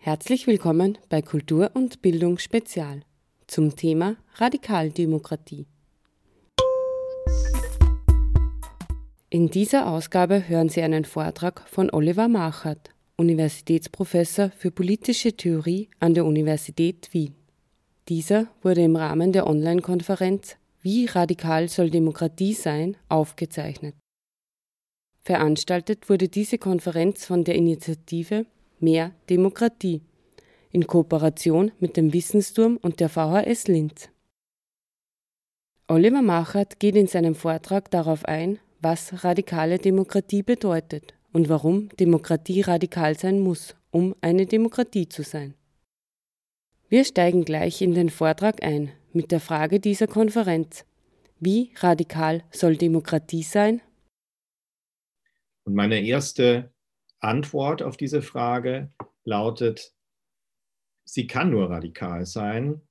Herzlich willkommen bei Kultur und Bildung Spezial zum Thema Radikaldemokratie. In dieser Ausgabe hören Sie einen Vortrag von Oliver Machert, Universitätsprofessor für politische Theorie an der Universität Wien. Dieser wurde im Rahmen der Online-Konferenz Wie radikal soll Demokratie sein aufgezeichnet. Veranstaltet wurde diese Konferenz von der Initiative Mehr Demokratie in Kooperation mit dem Wissensturm und der VHS Linz. Oliver Machert geht in seinem Vortrag darauf ein, was radikale Demokratie bedeutet und warum Demokratie radikal sein muss, um eine Demokratie zu sein. Wir steigen gleich in den Vortrag ein mit der Frage dieser Konferenz. Wie radikal soll Demokratie sein? Und meine erste Antwort auf diese Frage lautet, sie kann nur radikal sein.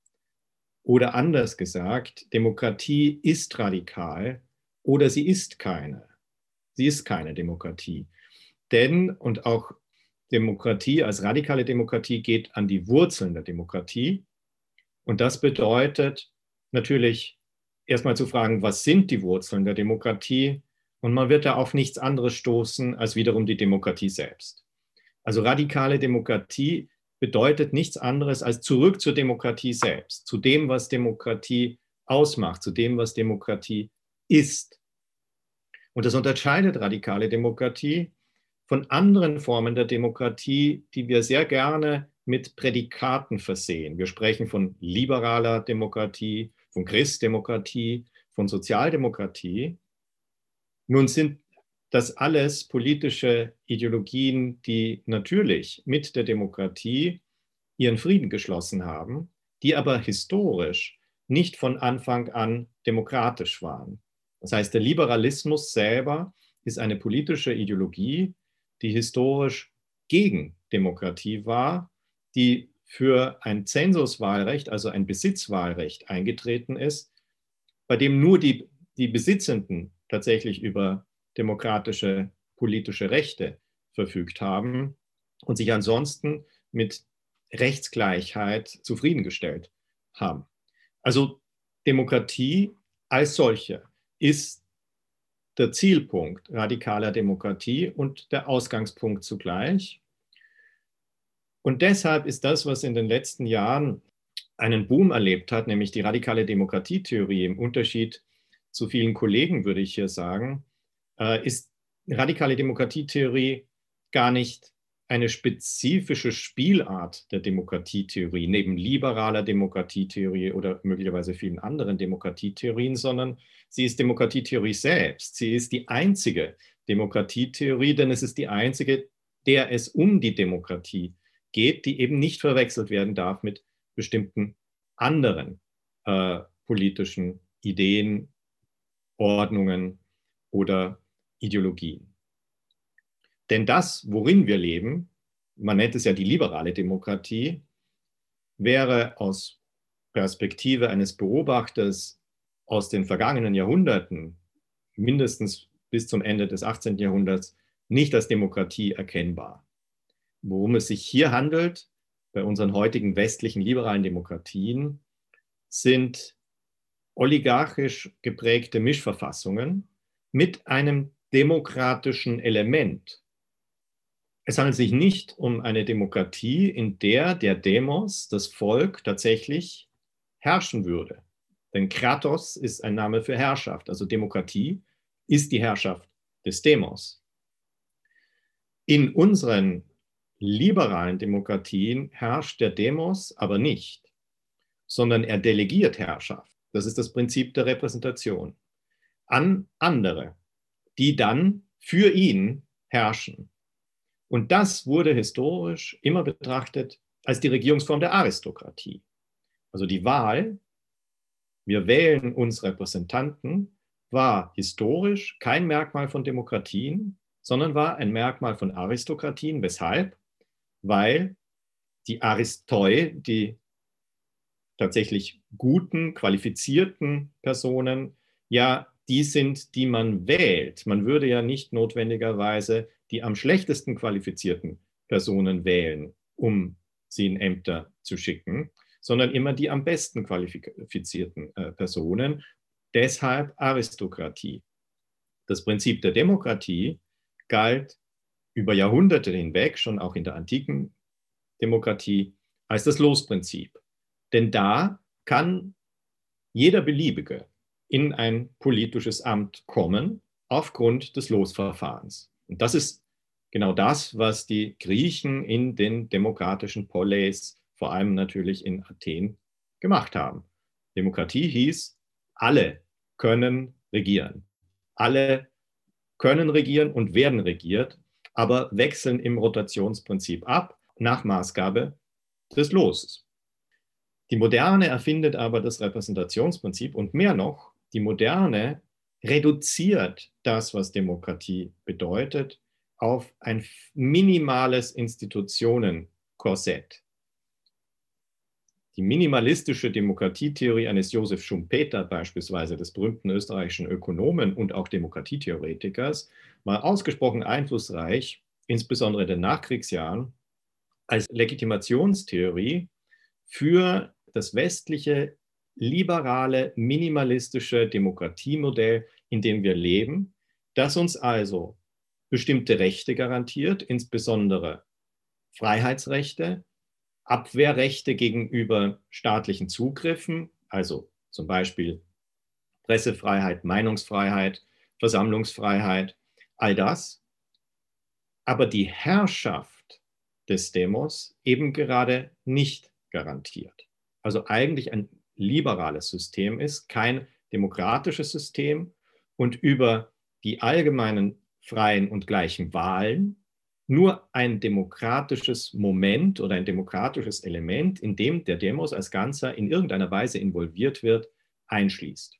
Oder anders gesagt, Demokratie ist radikal oder sie ist keine. Sie ist keine Demokratie. Denn, und auch Demokratie als radikale Demokratie geht an die Wurzeln der Demokratie. Und das bedeutet natürlich erstmal zu fragen, was sind die Wurzeln der Demokratie? Und man wird da auf nichts anderes stoßen als wiederum die Demokratie selbst. Also radikale Demokratie bedeutet nichts anderes als zurück zur Demokratie selbst, zu dem, was Demokratie ausmacht, zu dem, was Demokratie ist. Und das unterscheidet radikale Demokratie von anderen Formen der Demokratie, die wir sehr gerne mit Prädikaten versehen. Wir sprechen von liberaler Demokratie, von Christdemokratie, von Sozialdemokratie. Nun sind das alles politische Ideologien, die natürlich mit der Demokratie ihren Frieden geschlossen haben, die aber historisch nicht von Anfang an demokratisch waren. Das heißt, der Liberalismus selber ist eine politische Ideologie, die historisch gegen Demokratie war, die für ein Zensuswahlrecht, also ein Besitzwahlrecht eingetreten ist, bei dem nur die, die Besitzenden tatsächlich über demokratische politische Rechte verfügt haben und sich ansonsten mit Rechtsgleichheit zufriedengestellt haben. Also Demokratie als solche ist der Zielpunkt radikaler Demokratie und der Ausgangspunkt zugleich. Und deshalb ist das, was in den letzten Jahren einen Boom erlebt hat, nämlich die radikale Demokratietheorie im Unterschied zu vielen Kollegen, würde ich hier sagen, äh, ist radikale Demokratietheorie gar nicht eine spezifische Spielart der Demokratietheorie, neben liberaler Demokratietheorie oder möglicherweise vielen anderen Demokratietheorien, sondern sie ist Demokratietheorie selbst. Sie ist die einzige Demokratietheorie, denn es ist die einzige, der es um die Demokratie geht, die eben nicht verwechselt werden darf mit bestimmten anderen äh, politischen Ideen, Ordnungen oder Ideologien. Denn das, worin wir leben, man nennt es ja die liberale Demokratie, wäre aus Perspektive eines Beobachters aus den vergangenen Jahrhunderten, mindestens bis zum Ende des 18. Jahrhunderts, nicht als Demokratie erkennbar. Worum es sich hier handelt, bei unseren heutigen westlichen liberalen Demokratien, sind oligarchisch geprägte Mischverfassungen mit einem demokratischen Element. Es handelt sich nicht um eine Demokratie, in der der Demos, das Volk, tatsächlich herrschen würde. Denn Kratos ist ein Name für Herrschaft, also Demokratie ist die Herrschaft des Demos. In unseren liberalen Demokratien herrscht der Demos aber nicht, sondern er delegiert Herrschaft. Das ist das Prinzip der Repräsentation an andere die dann für ihn herrschen. Und das wurde historisch immer betrachtet als die Regierungsform der Aristokratie. Also die Wahl, wir wählen uns Repräsentanten, war historisch kein Merkmal von Demokratien, sondern war ein Merkmal von Aristokratien. Weshalb? Weil die Aristoi, die tatsächlich guten, qualifizierten Personen, ja die sind, die man wählt. Man würde ja nicht notwendigerweise die am schlechtesten qualifizierten Personen wählen, um sie in Ämter zu schicken, sondern immer die am besten qualifizierten äh, Personen. Deshalb Aristokratie. Das Prinzip der Demokratie galt über Jahrhunderte hinweg, schon auch in der antiken Demokratie, als das Losprinzip. Denn da kann jeder Beliebige in ein politisches Amt kommen aufgrund des Losverfahrens. Und das ist genau das, was die Griechen in den demokratischen Poleis, vor allem natürlich in Athen, gemacht haben. Demokratie hieß, alle können regieren. Alle können regieren und werden regiert, aber wechseln im Rotationsprinzip ab nach Maßgabe des Loses. Die Moderne erfindet aber das Repräsentationsprinzip und mehr noch, die Moderne reduziert das, was Demokratie bedeutet, auf ein minimales Institutionenkorsett. Die minimalistische Demokratietheorie eines Josef Schumpeter beispielsweise, des berühmten österreichischen Ökonomen und auch Demokratietheoretikers, war ausgesprochen einflussreich, insbesondere in den Nachkriegsjahren, als Legitimationstheorie für das westliche liberale, minimalistische Demokratiemodell, in dem wir leben, das uns also bestimmte Rechte garantiert, insbesondere Freiheitsrechte, Abwehrrechte gegenüber staatlichen Zugriffen, also zum Beispiel Pressefreiheit, Meinungsfreiheit, Versammlungsfreiheit, all das. Aber die Herrschaft des Demos eben gerade nicht garantiert. Also eigentlich ein liberales System ist, kein demokratisches System und über die allgemeinen freien und gleichen Wahlen nur ein demokratisches Moment oder ein demokratisches Element, in dem der Demos als Ganzer in irgendeiner Weise involviert wird, einschließt.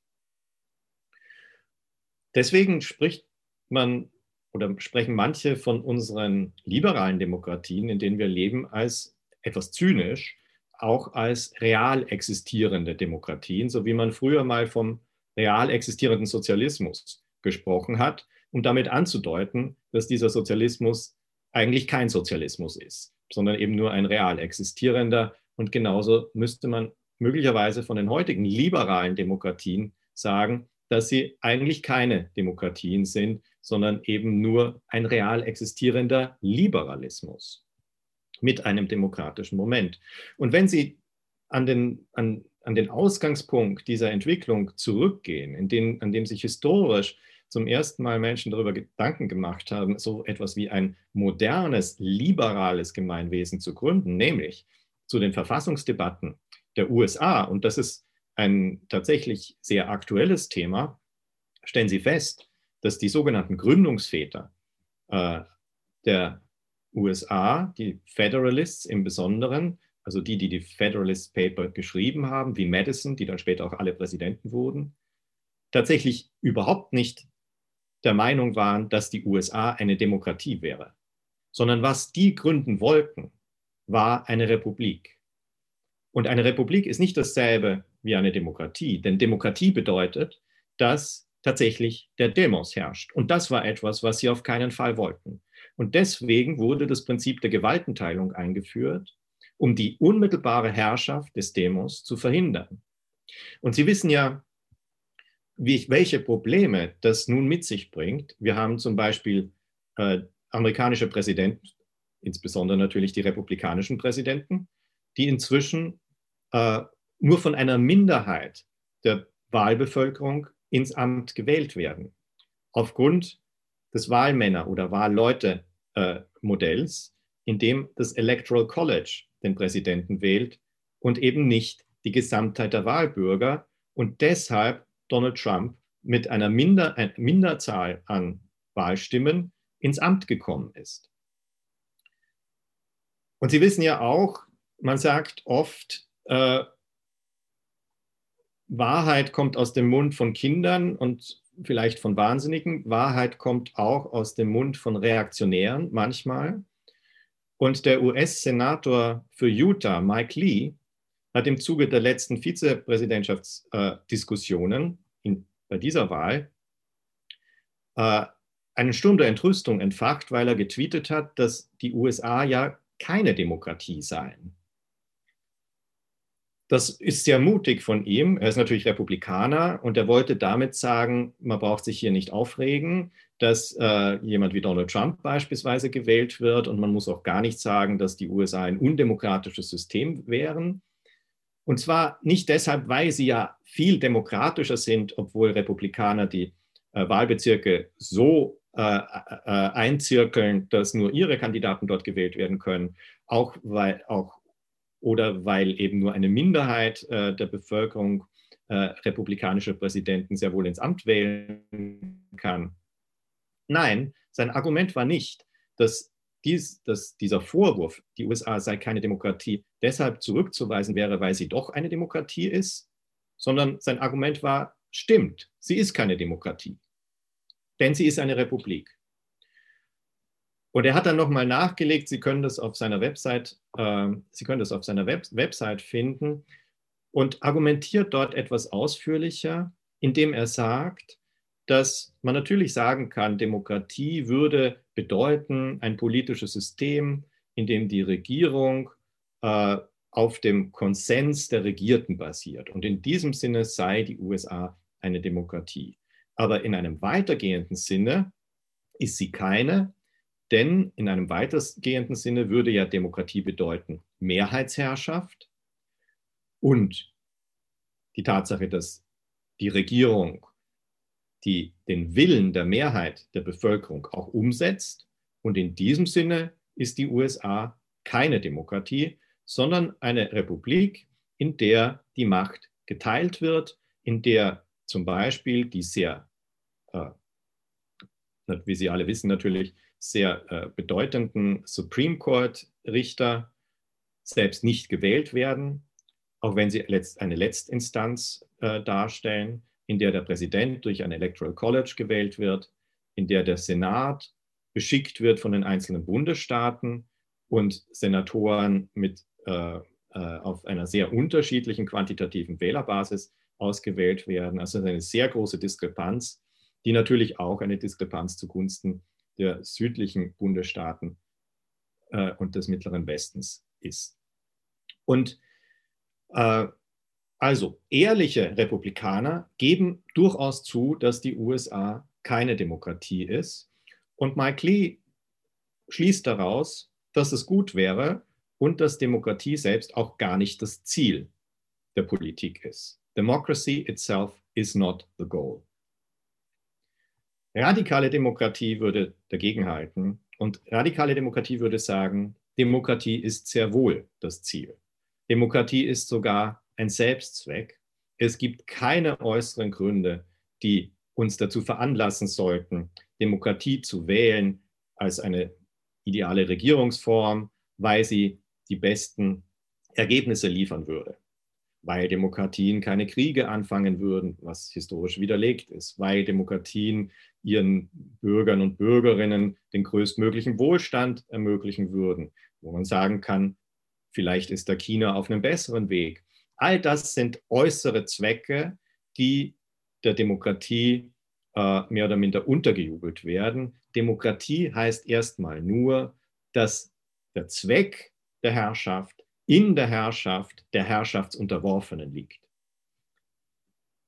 Deswegen spricht man oder sprechen manche von unseren liberalen Demokratien, in denen wir leben, als etwas zynisch, auch als real existierende Demokratien, so wie man früher mal vom real existierenden Sozialismus gesprochen hat, um damit anzudeuten, dass dieser Sozialismus eigentlich kein Sozialismus ist, sondern eben nur ein real existierender. Und genauso müsste man möglicherweise von den heutigen liberalen Demokratien sagen, dass sie eigentlich keine Demokratien sind, sondern eben nur ein real existierender Liberalismus mit einem demokratischen Moment. Und wenn Sie an den, an, an den Ausgangspunkt dieser Entwicklung zurückgehen, in den, an dem sich historisch zum ersten Mal Menschen darüber Gedanken gemacht haben, so etwas wie ein modernes, liberales Gemeinwesen zu gründen, nämlich zu den Verfassungsdebatten der USA. Und das ist ein tatsächlich sehr aktuelles Thema. Stellen Sie fest, dass die sogenannten Gründungsväter äh, der USA, die Federalists im Besonderen, also die, die die Federalist Paper geschrieben haben, wie Madison, die dann später auch alle Präsidenten wurden, tatsächlich überhaupt nicht der Meinung waren, dass die USA eine Demokratie wäre, sondern was die gründen wollten, war eine Republik. Und eine Republik ist nicht dasselbe wie eine Demokratie, denn Demokratie bedeutet, dass tatsächlich der Demos herrscht. Und das war etwas, was sie auf keinen Fall wollten. Und deswegen wurde das Prinzip der Gewaltenteilung eingeführt, um die unmittelbare Herrschaft des Demos zu verhindern. Und Sie wissen ja, wie, welche Probleme das nun mit sich bringt. Wir haben zum Beispiel äh, amerikanische Präsidenten, insbesondere natürlich die republikanischen Präsidenten, die inzwischen äh, nur von einer Minderheit der Wahlbevölkerung ins Amt gewählt werden. Aufgrund des Wahlmänner- oder Wahlleute-Modells, äh, in dem das Electoral College den Präsidenten wählt und eben nicht die Gesamtheit der Wahlbürger und deshalb Donald Trump mit einer Minder, einer Minderzahl an Wahlstimmen ins Amt gekommen ist. Und Sie wissen ja auch, man sagt oft, äh, Wahrheit kommt aus dem Mund von Kindern und vielleicht von Wahnsinnigen. Wahrheit kommt auch aus dem Mund von Reaktionären manchmal. Und der US-Senator für Utah, Mike Lee, hat im Zuge der letzten Vizepräsidentschaftsdiskussionen bei dieser Wahl äh, einen Sturm der Entrüstung entfacht, weil er getweetet hat, dass die USA ja keine Demokratie seien. Das ist sehr mutig von ihm. Er ist natürlich Republikaner und er wollte damit sagen, man braucht sich hier nicht aufregen, dass äh, jemand wie Donald Trump beispielsweise gewählt wird und man muss auch gar nicht sagen, dass die USA ein undemokratisches System wären. Und zwar nicht deshalb, weil sie ja viel demokratischer sind, obwohl Republikaner die äh, Wahlbezirke so äh, äh, einzirkeln, dass nur ihre Kandidaten dort gewählt werden können, auch weil auch oder weil eben nur eine Minderheit äh, der Bevölkerung äh, republikanische Präsidenten sehr wohl ins Amt wählen kann. Nein, sein Argument war nicht, dass, dies, dass dieser Vorwurf, die USA sei keine Demokratie, deshalb zurückzuweisen wäre, weil sie doch eine Demokratie ist, sondern sein Argument war, stimmt, sie ist keine Demokratie, denn sie ist eine Republik. Und er hat dann nochmal nachgelegt, Sie können das auf seiner Website, äh, Sie können das auf seiner Web Website finden und argumentiert dort etwas ausführlicher, indem er sagt, dass man natürlich sagen kann, Demokratie würde bedeuten ein politisches System, in dem die Regierung äh, auf dem Konsens der Regierten basiert. Und in diesem Sinne sei die USA eine Demokratie. Aber in einem weitergehenden Sinne ist sie keine, denn in einem weitergehenden Sinne würde ja Demokratie bedeuten Mehrheitsherrschaft und die Tatsache, dass die Regierung die den Willen der Mehrheit der Bevölkerung auch umsetzt. Und in diesem Sinne ist die USA keine Demokratie, sondern eine Republik, in der die Macht geteilt wird, in der zum Beispiel die sehr, äh, wie Sie alle wissen natürlich, sehr äh, bedeutenden Supreme Court-Richter selbst nicht gewählt werden, auch wenn sie letzt, eine Letztinstanz äh, darstellen, in der der Präsident durch ein Electoral College gewählt wird, in der der Senat beschickt wird von den einzelnen Bundesstaaten und Senatoren mit, äh, äh auf einer sehr unterschiedlichen quantitativen Wählerbasis ausgewählt werden. Also eine sehr große Diskrepanz, die natürlich auch eine Diskrepanz zugunsten der südlichen Bundesstaaten äh, und des Mittleren Westens ist. Und äh, also ehrliche Republikaner geben durchaus zu, dass die USA keine Demokratie ist. Und Mike Lee schließt daraus, dass es gut wäre und dass Demokratie selbst auch gar nicht das Ziel der Politik ist. Democracy itself is not the goal. Radikale Demokratie würde dagegenhalten und radikale Demokratie würde sagen, Demokratie ist sehr wohl das Ziel. Demokratie ist sogar ein Selbstzweck. Es gibt keine äußeren Gründe, die uns dazu veranlassen sollten, Demokratie zu wählen als eine ideale Regierungsform, weil sie die besten Ergebnisse liefern würde weil Demokratien keine Kriege anfangen würden, was historisch widerlegt ist, weil Demokratien ihren Bürgern und Bürgerinnen den größtmöglichen Wohlstand ermöglichen würden, wo man sagen kann, vielleicht ist da China auf einem besseren Weg. All das sind äußere Zwecke, die der Demokratie äh, mehr oder minder untergejubelt werden. Demokratie heißt erstmal nur, dass der Zweck der Herrschaft in der Herrschaft der Herrschaftsunterworfenen liegt.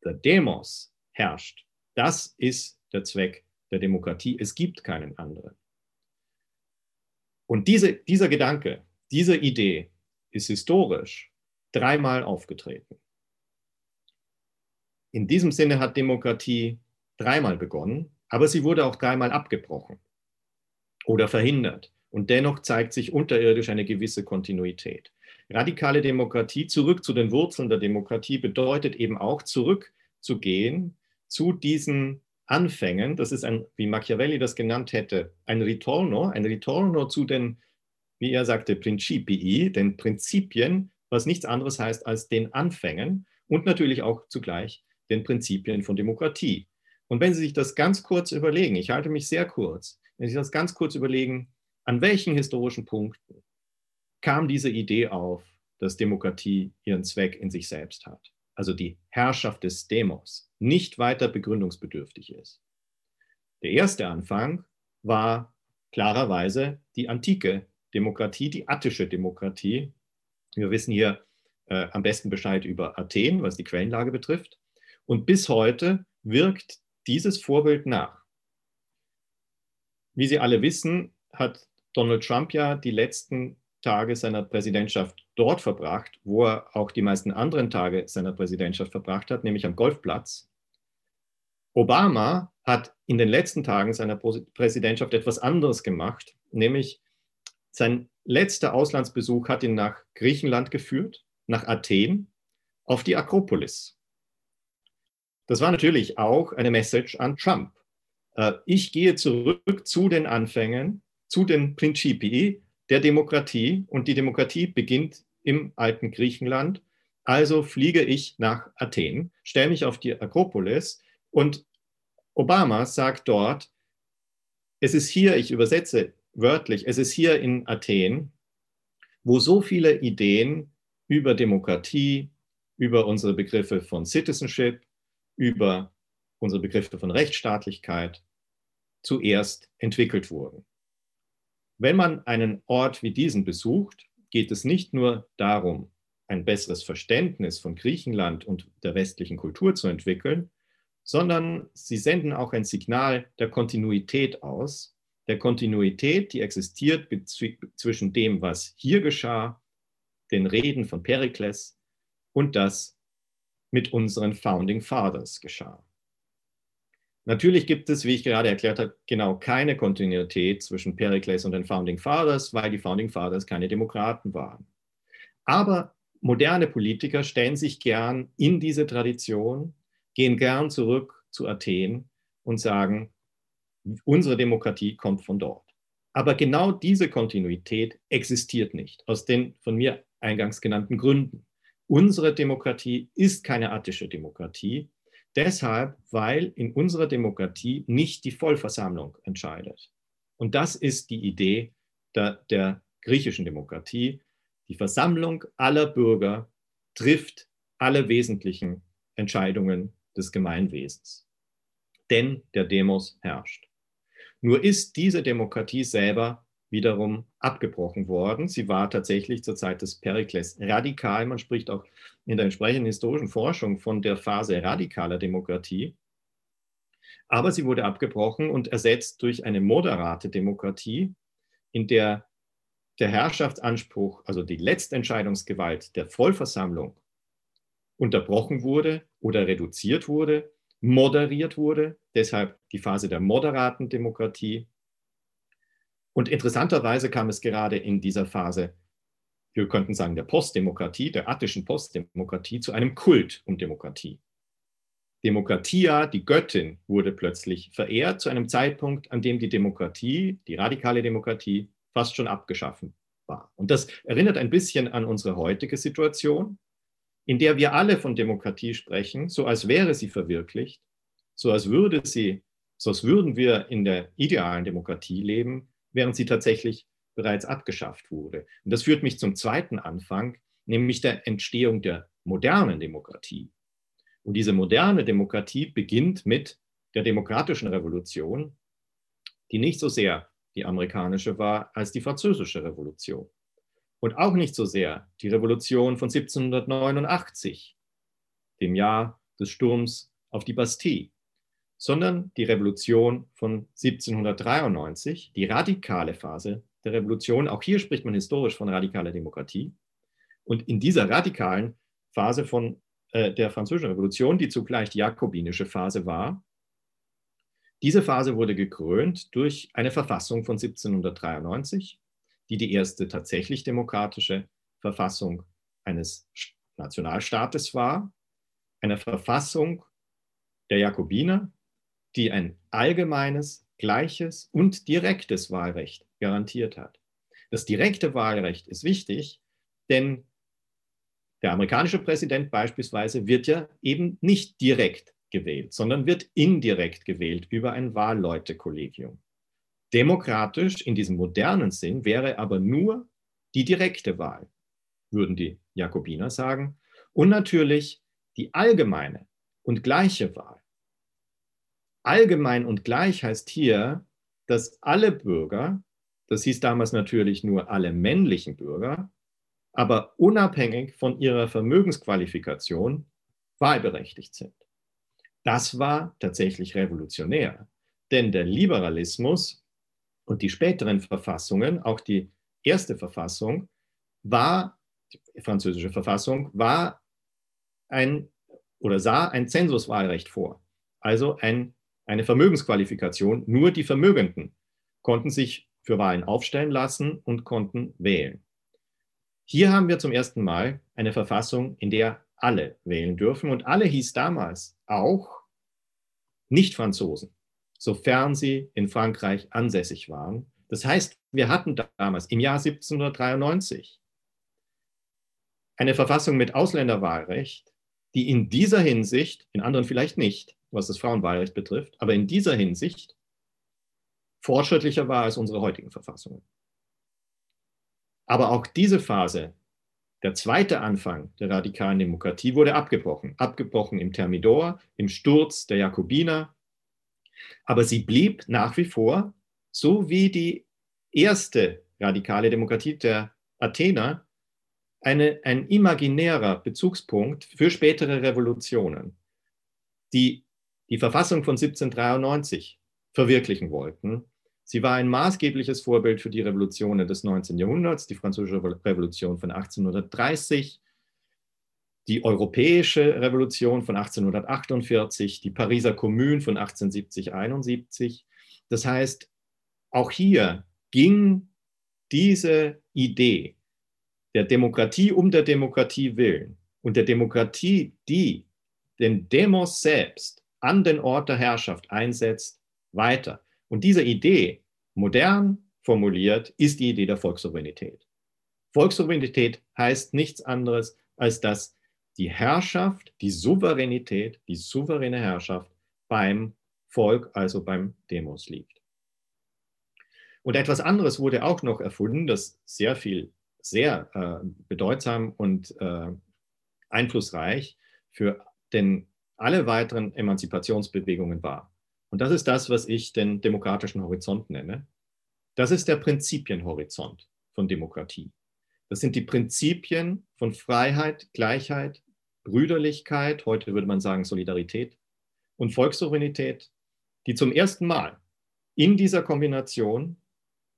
Der Demos herrscht. Das ist der Zweck der Demokratie. Es gibt keinen anderen. Und diese, dieser Gedanke, diese Idee ist historisch dreimal aufgetreten. In diesem Sinne hat Demokratie dreimal begonnen, aber sie wurde auch dreimal abgebrochen oder verhindert. Und dennoch zeigt sich unterirdisch eine gewisse Kontinuität. Radikale Demokratie, zurück zu den Wurzeln der Demokratie, bedeutet eben auch zurückzugehen zu diesen Anfängen. Das ist ein, wie Machiavelli das genannt hätte, ein Ritorno, ein Ritorno zu den, wie er sagte, Principii, den Prinzipien, was nichts anderes heißt als den Anfängen und natürlich auch zugleich den Prinzipien von Demokratie. Und wenn Sie sich das ganz kurz überlegen, ich halte mich sehr kurz, wenn Sie das ganz kurz überlegen, an welchen historischen Punkten kam diese Idee auf, dass Demokratie ihren Zweck in sich selbst hat, also die Herrschaft des Demos, nicht weiter begründungsbedürftig ist. Der erste Anfang war klarerweise die antike Demokratie, die attische Demokratie. Wir wissen hier äh, am besten Bescheid über Athen, was die Quellenlage betrifft. Und bis heute wirkt dieses Vorbild nach. Wie Sie alle wissen, hat Donald Trump ja die letzten Tage seiner Präsidentschaft dort verbracht, wo er auch die meisten anderen Tage seiner Präsidentschaft verbracht hat, nämlich am Golfplatz. Obama hat in den letzten Tagen seiner Präsidentschaft etwas anderes gemacht, nämlich sein letzter Auslandsbesuch hat ihn nach Griechenland geführt, nach Athen, auf die Akropolis. Das war natürlich auch eine Message an Trump. Äh, ich gehe zurück zu den Anfängen, zu den Principii der Demokratie und die Demokratie beginnt im alten Griechenland. Also fliege ich nach Athen, stelle mich auf die Akropolis und Obama sagt dort, es ist hier, ich übersetze wörtlich, es ist hier in Athen, wo so viele Ideen über Demokratie, über unsere Begriffe von Citizenship, über unsere Begriffe von Rechtsstaatlichkeit zuerst entwickelt wurden. Wenn man einen Ort wie diesen besucht, geht es nicht nur darum, ein besseres Verständnis von Griechenland und der westlichen Kultur zu entwickeln, sondern sie senden auch ein Signal der Kontinuität aus, der Kontinuität, die existiert zwischen dem, was hier geschah, den Reden von Perikles und das mit unseren Founding Fathers geschah. Natürlich gibt es, wie ich gerade erklärt habe, genau keine Kontinuität zwischen Pericles und den Founding Fathers, weil die Founding Fathers keine Demokraten waren. Aber moderne Politiker stellen sich gern in diese Tradition, gehen gern zurück zu Athen und sagen, unsere Demokratie kommt von dort. Aber genau diese Kontinuität existiert nicht, aus den von mir eingangs genannten Gründen. Unsere Demokratie ist keine attische Demokratie, Deshalb, weil in unserer Demokratie nicht die Vollversammlung entscheidet. Und das ist die Idee der, der griechischen Demokratie. Die Versammlung aller Bürger trifft alle wesentlichen Entscheidungen des Gemeinwesens. Denn der Demos herrscht. Nur ist diese Demokratie selber wiederum abgebrochen worden. Sie war tatsächlich zur Zeit des Perikles radikal. Man spricht auch in der entsprechenden historischen Forschung von der Phase radikaler Demokratie. Aber sie wurde abgebrochen und ersetzt durch eine moderate Demokratie, in der der Herrschaftsanspruch, also die Letztentscheidungsgewalt der Vollversammlung unterbrochen wurde oder reduziert wurde, moderiert wurde. Deshalb die Phase der moderaten Demokratie und interessanterweise kam es gerade in dieser Phase, wir könnten sagen, der Postdemokratie, der attischen Postdemokratie, zu einem Kult um Demokratie. Demokratia, die Göttin, wurde plötzlich verehrt zu einem Zeitpunkt, an dem die Demokratie, die radikale Demokratie, fast schon abgeschaffen war. Und das erinnert ein bisschen an unsere heutige Situation, in der wir alle von Demokratie sprechen, so als wäre sie verwirklicht, so als würde sie, so als würden wir in der idealen Demokratie leben, während sie tatsächlich bereits abgeschafft wurde. Und das führt mich zum zweiten Anfang, nämlich der Entstehung der modernen Demokratie. Und diese moderne Demokratie beginnt mit der demokratischen Revolution, die nicht so sehr die amerikanische war als die französische Revolution. Und auch nicht so sehr die Revolution von 1789, dem Jahr des Sturms auf die Bastille, sondern die Revolution von 1793, die radikale Phase der Revolution. Auch hier spricht man historisch von radikaler Demokratie. Und in dieser radikalen Phase von äh, der Französischen Revolution, die zugleich die jakobinische Phase war, diese Phase wurde gekrönt durch eine Verfassung von 1793, die die erste tatsächlich demokratische Verfassung eines Nationalstaates war, eine Verfassung der Jakobiner, die ein allgemeines, gleiches und direktes Wahlrecht garantiert hat. Das direkte Wahlrecht ist wichtig, denn der amerikanische Präsident beispielsweise wird ja eben nicht direkt gewählt, sondern wird indirekt gewählt über ein Wahlleutekollegium. Demokratisch in diesem modernen Sinn wäre aber nur die direkte Wahl, würden die Jakobiner sagen, und natürlich die allgemeine und gleiche Wahl allgemein und gleich heißt hier, dass alle Bürger, das hieß damals natürlich nur alle männlichen Bürger, aber unabhängig von ihrer Vermögensqualifikation wahlberechtigt sind. Das war tatsächlich revolutionär, denn der Liberalismus und die späteren Verfassungen, auch die erste Verfassung, war, die französische Verfassung, war ein oder sah ein Zensuswahlrecht vor, also ein, eine Vermögensqualifikation. Nur die Vermögenden konnten sich für Wahlen aufstellen lassen und konnten wählen. Hier haben wir zum ersten Mal eine Verfassung, in der alle wählen dürfen. Und alle hieß damals auch Nicht-Franzosen, sofern sie in Frankreich ansässig waren. Das heißt, wir hatten damals im Jahr 1793 eine Verfassung mit Ausländerwahlrecht, die in dieser Hinsicht, in anderen vielleicht nicht, was das Frauenwahlrecht betrifft, aber in dieser Hinsicht fortschrittlicher war als unsere heutigen Verfassungen. Aber auch diese Phase, der zweite Anfang der radikalen Demokratie, wurde abgebrochen. Abgebrochen im Thermidor, im Sturz der Jakobiner. Aber sie blieb nach wie vor, so wie die erste radikale Demokratie der Athener, eine, ein imaginärer Bezugspunkt für spätere Revolutionen, die die Verfassung von 1793 verwirklichen wollten. Sie war ein maßgebliches Vorbild für die Revolutionen des 19. Jahrhunderts, die Französische Revolution von 1830, die Europäische Revolution von 1848, die Pariser Kommune von 1870-71. Das heißt, auch hier ging diese Idee der Demokratie um der Demokratie willen und der Demokratie, die den Demos selbst an den Ort der Herrschaft einsetzt, weiter. Und diese Idee, modern formuliert, ist die Idee der Volkssouveränität. Volkssouveränität heißt nichts anderes, als dass die Herrschaft, die Souveränität, die souveräne Herrschaft beim Volk, also beim Demos liegt. Und etwas anderes wurde auch noch erfunden, das sehr viel sehr äh, bedeutsam und äh, einflussreich für den, alle weiteren Emanzipationsbewegungen war. Und das ist das, was ich den demokratischen Horizont nenne. Das ist der Prinzipienhorizont von Demokratie. Das sind die Prinzipien von Freiheit, Gleichheit, Brüderlichkeit, heute würde man sagen Solidarität und Volkssouveränität, die zum ersten Mal in dieser Kombination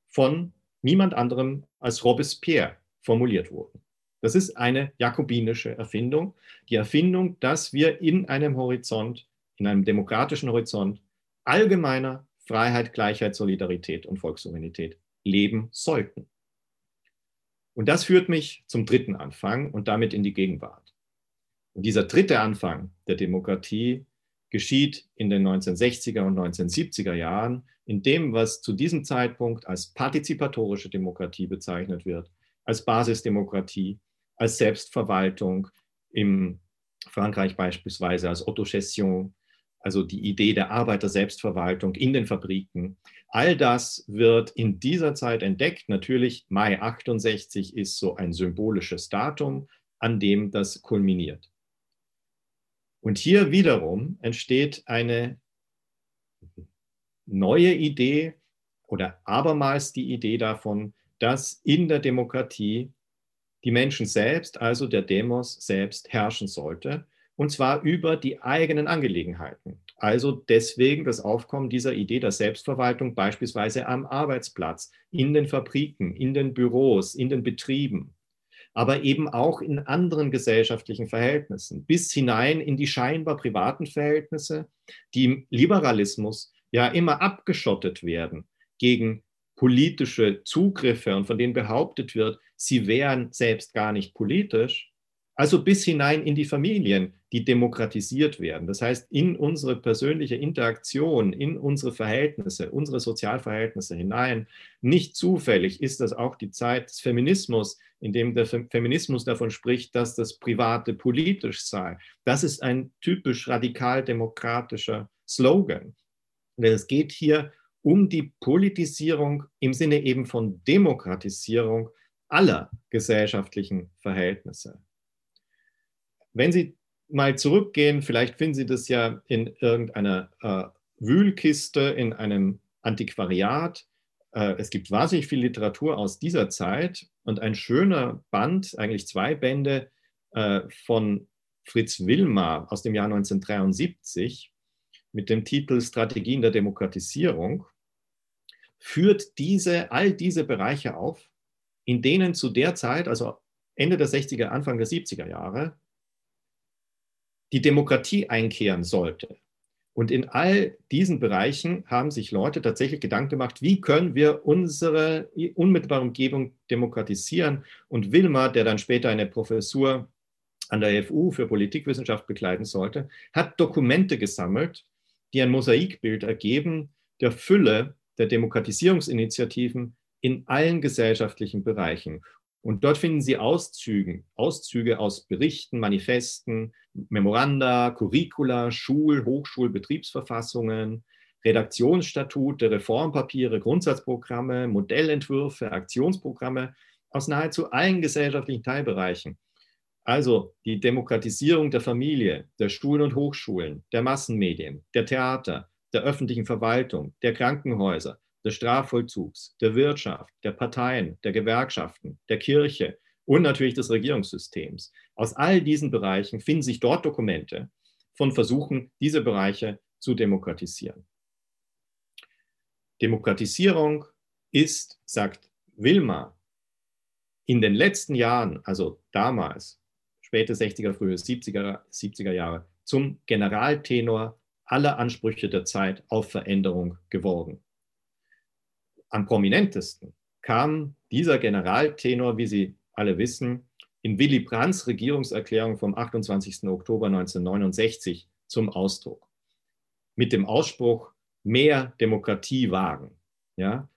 von niemand anderem als Robespierre formuliert wurden. Das ist eine jakobinische Erfindung, die Erfindung, dass wir in einem Horizont, in einem demokratischen Horizont allgemeiner Freiheit, Gleichheit, Solidarität und Volkssouveränität leben sollten. Und das führt mich zum dritten Anfang und damit in die Gegenwart. Und dieser dritte Anfang der Demokratie geschieht in den 1960er und 1970er Jahren in dem, was zu diesem Zeitpunkt als partizipatorische Demokratie bezeichnet wird, als Basisdemokratie, als Selbstverwaltung, im Frankreich beispielsweise als Autogestion, also die Idee der Arbeiter-Selbstverwaltung in den Fabriken. All das wird in dieser Zeit entdeckt. Natürlich, Mai 68 ist so ein symbolisches Datum, an dem das kulminiert. Und hier wiederum entsteht eine neue Idee oder abermals die Idee davon, dass in der Demokratie die Menschen selbst, also der Demos selbst, herrschen sollte, und zwar über die eigenen Angelegenheiten. Also deswegen das Aufkommen dieser Idee der Selbstverwaltung beispielsweise am Arbeitsplatz, in den Fabriken, in den Büros, in den Betrieben, aber eben auch in anderen gesellschaftlichen Verhältnissen, bis hinein in die scheinbar privaten Verhältnisse, die im Liberalismus ja immer abgeschottet werden gegen politische Zugriffe und von denen behauptet wird, sie wären selbst gar nicht politisch, also bis hinein in die Familien, die demokratisiert werden. Das heißt, in unsere persönliche Interaktion, in unsere Verhältnisse, unsere Sozialverhältnisse hinein. Nicht zufällig ist das auch die Zeit des Feminismus, in dem der Feminismus davon spricht, dass das Private politisch sei. Das ist ein typisch radikal-demokratischer Slogan. Denn es geht hier um die Politisierung im Sinne eben von Demokratisierung aller gesellschaftlichen Verhältnisse. Wenn Sie mal zurückgehen, vielleicht finden Sie das ja in irgendeiner äh, Wühlkiste, in einem Antiquariat, äh, es gibt wahnsinnig viel Literatur aus dieser Zeit und ein schöner Band, eigentlich zwei Bände äh, von Fritz Wilmar aus dem Jahr 1973 mit dem Titel Strategien der Demokratisierung führt diese, all diese Bereiche auf, in denen zu der Zeit, also Ende der 60er, Anfang der 70er Jahre, die Demokratie einkehren sollte. Und in all diesen Bereichen haben sich Leute tatsächlich Gedanken gemacht, wie können wir unsere unmittelbare Umgebung demokratisieren. Und Wilmer, der dann später eine Professur an der FU für Politikwissenschaft begleiten sollte, hat Dokumente gesammelt, die ein Mosaikbild ergeben der Fülle der Demokratisierungsinitiativen in allen gesellschaftlichen Bereichen. Und dort finden Sie Auszüge, Auszüge aus Berichten, Manifesten, Memoranda, Curricula, Schul-, Hochschul-, Betriebsverfassungen, Redaktionsstatute, Reformpapiere, Grundsatzprogramme, Modellentwürfe, Aktionsprogramme aus nahezu allen gesellschaftlichen Teilbereichen. Also die Demokratisierung der Familie, der Schulen und Hochschulen, der Massenmedien, der Theater, der öffentlichen Verwaltung, der Krankenhäuser, des Strafvollzugs, der Wirtschaft, der Parteien, der Gewerkschaften, der Kirche und natürlich des Regierungssystems. Aus all diesen Bereichen finden sich dort Dokumente von Versuchen, diese Bereiche zu demokratisieren. Demokratisierung ist, sagt Wilma, in den letzten Jahren, also damals, späte 60er, frühe 70er, 70er Jahre, zum Generaltenor aller Ansprüche der Zeit auf Veränderung geworden am prominentesten kam dieser Generaltenor, wie Sie alle wissen, in Willy Brandts Regierungserklärung vom 28. Oktober 1969 zum Ausdruck. Mit dem Ausspruch, mehr Demokratie wagen. Ja?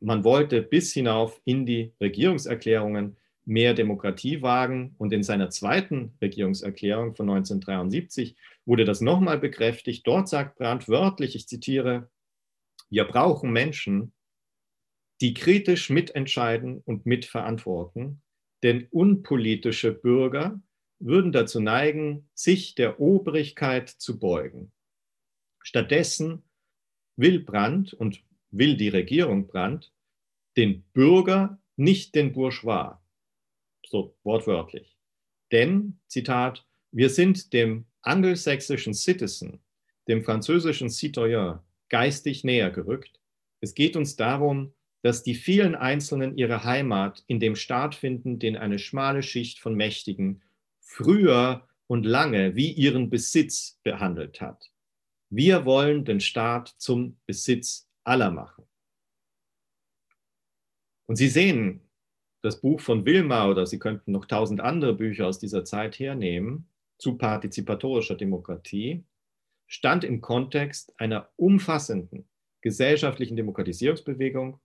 Man wollte bis hinauf in die Regierungserklärungen mehr Demokratie wagen. Und in seiner zweiten Regierungserklärung von 1973 wurde das nochmal bekräftigt. Dort sagt Brandt wörtlich, ich zitiere, wir brauchen Menschen, die kritisch mitentscheiden und mitverantworten, denn unpolitische Bürger würden dazu neigen, sich der Obrigkeit zu beugen. Stattdessen will Brandt und will die Regierung Brandt den Bürger, nicht den Bourgeois. So wortwörtlich. Denn, Zitat, wir sind dem angelsächsischen Citizen, dem französischen Citoyen, geistig näher gerückt. Es geht uns darum, dass die vielen Einzelnen ihre Heimat in dem Staat finden, den eine schmale Schicht von Mächtigen früher und lange wie ihren Besitz behandelt hat. Wir wollen den Staat zum Besitz aller machen. Und Sie sehen, das Buch von Wilma oder Sie könnten noch tausend andere Bücher aus dieser Zeit hernehmen zu partizipatorischer Demokratie, stand im Kontext einer umfassenden gesellschaftlichen Demokratisierungsbewegung,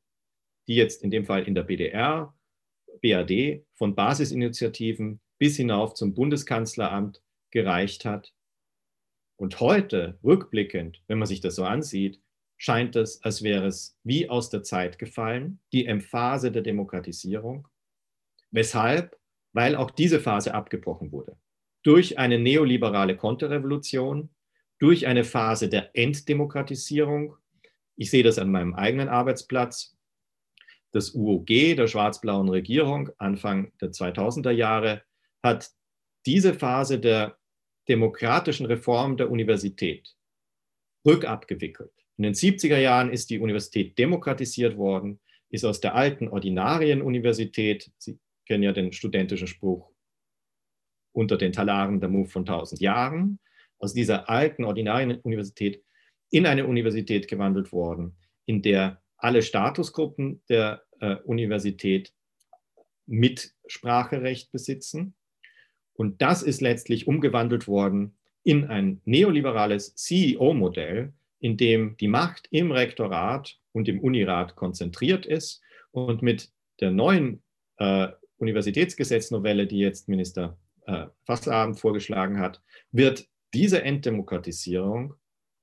die jetzt in dem Fall in der BDR, BAD von Basisinitiativen bis hinauf zum Bundeskanzleramt gereicht hat. Und heute, rückblickend, wenn man sich das so ansieht, scheint es, als wäre es wie aus der Zeit gefallen, die Emphase der Demokratisierung. Weshalb? Weil auch diese Phase abgebrochen wurde. Durch eine neoliberale Konterrevolution, durch eine Phase der Enddemokratisierung. Ich sehe das an meinem eigenen Arbeitsplatz das UOG der schwarz-blauen Regierung Anfang der 2000er Jahre hat diese Phase der demokratischen Reform der Universität rückabgewickelt. In den 70er Jahren ist die Universität demokratisiert worden, ist aus der alten Ordinarienuniversität, Sie kennen ja den studentischen Spruch, unter den Talaren der Move von 1000 Jahren, aus dieser alten Ordinarienuniversität in eine Universität gewandelt worden, in der alle Statusgruppen der äh, Universität Mitspracherecht besitzen. Und das ist letztlich umgewandelt worden in ein neoliberales CEO-Modell, in dem die Macht im Rektorat und im Unirat konzentriert ist. Und mit der neuen äh, Universitätsgesetznovelle, die jetzt Minister äh, Fasselabend vorgeschlagen hat, wird diese Enddemokratisierung